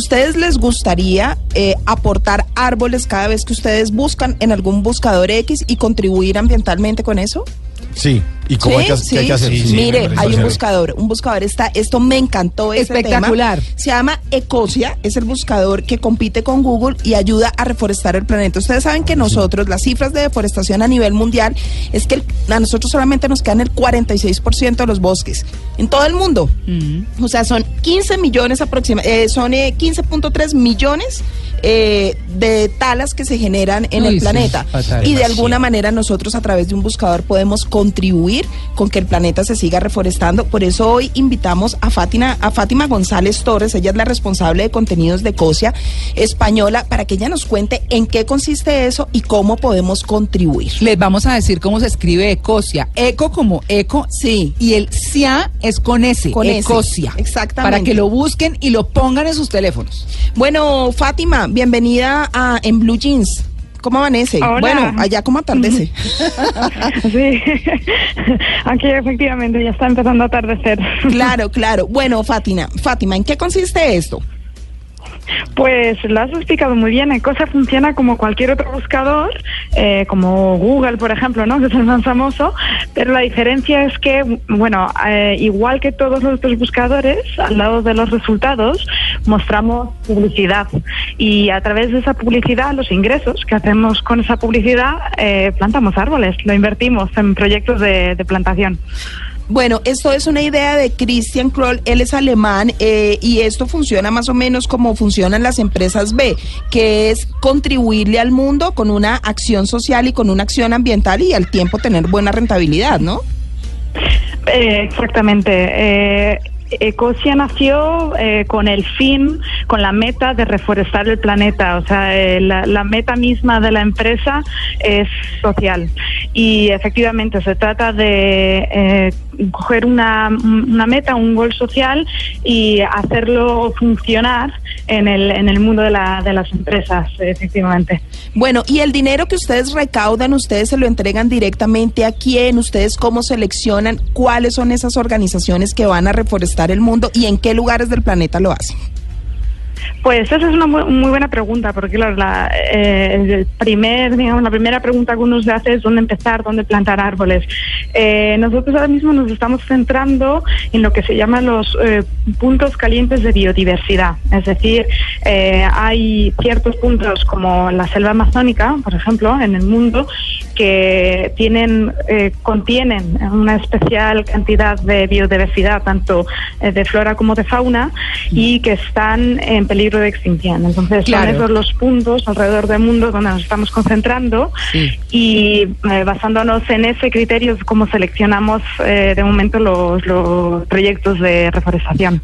¿Ustedes les gustaría eh, aportar árboles cada vez que ustedes buscan en algún buscador X y contribuir ambientalmente con eso? Sí, ¿y cómo hay, que, Sí, hay que hacer? sí. Sí, Mire, hay un buscador, un buscador está, esto me encantó Espectacular. tema. Se llama Ecosia, es el buscador que compite con Google y ayuda a reforestar el planeta. Ustedes saben que nosotros, las cifras de deforestación a nivel mundial, es que el- a nosotros solamente nos quedan el 46% de los bosques en todo el mundo. O sea, son 15 millones aproximadamente, son eh, 15.3 millones eh, de talas que se generan en Uy, el sí, planeta. y de alguna manera nosotros a través de un buscador podemos contribuir con que el planeta se siga reforestando. Por eso hoy invitamos a Fátima, a Fátima González Torres, ella es la responsable de contenidos de COSIA española, para que ella nos cuente en qué consiste eso y cómo podemos contribuir. Les vamos a decir cómo se escribe Ecosia. Eco como eco. Sí. Y el SIA es con S. Con S, Ecosia. exactamente. Para que lo busquen y lo pongan en sus teléfonos. Bueno, Fátima, bienvenida a En Blue Jeans. ¿Cómo amanece? Hola. Bueno, allá cómo atardece. Sí, aquí efectivamente ya está empezando a atardecer. claro, claro. Bueno, Fátima, Fátima, ¿en qué consiste esto? Pues lo has explicado muy bien. Ecosia funciona como cualquier otro buscador, eh, como Google, por ejemplo, ¿no? que es el más famoso, pero la diferencia es que, bueno, eh, igual que todos los otros buscadores, al lado de los resultados mostramos publicidad y a través de esa publicidad, los ingresos que hacemos con esa publicidad, eh, plantamos árboles, lo invertimos en proyectos de- de plantación. Bueno, esto es una idea de Christian Kroll, él es alemán eh, y esto funciona más o menos como funcionan las empresas B, que es contribuirle al mundo con una acción social y con una acción ambiental y al tiempo tener buena rentabilidad, ¿no? Eh, exactamente. Eh, Ecosia nació eh, con el fin, con la meta de reforestar el planeta. O sea, eh, la, meta misma de la empresa es social. Y efectivamente se trata de eh, coger una, una meta, un gol social y hacerlo funcionar en el, en el mundo de, la, de las empresas, efectivamente. Bueno, y el dinero que ustedes recaudan, ustedes se lo entregan directamente a quién, ustedes cómo seleccionan cuáles son esas organizaciones que van a reforestar el mundo y en qué lugares del planeta lo hacen. Pues esa es una muy, muy buena pregunta, porque claro, la, eh, el primer, digamos, la primera pregunta que uno se hace es dónde empezar, dónde plantar árboles. Eh, nosotros ahora mismo nos estamos centrando en lo que se llaman los eh, puntos calientes de biodiversidad. Es decir, eh, hay ciertos puntos como la selva amazónica, por ejemplo, en el mundo, que tienen, eh, contienen una especial cantidad de biodiversidad, tanto eh, de flora como de fauna, y que están en peligro de extinción. Entonces, Claro. son esos los puntos alrededor del mundo donde nos estamos concentrando Sí. y eh, basándonos en ese criterio es como seleccionamos eh, de momento los, los proyectos de reforestación.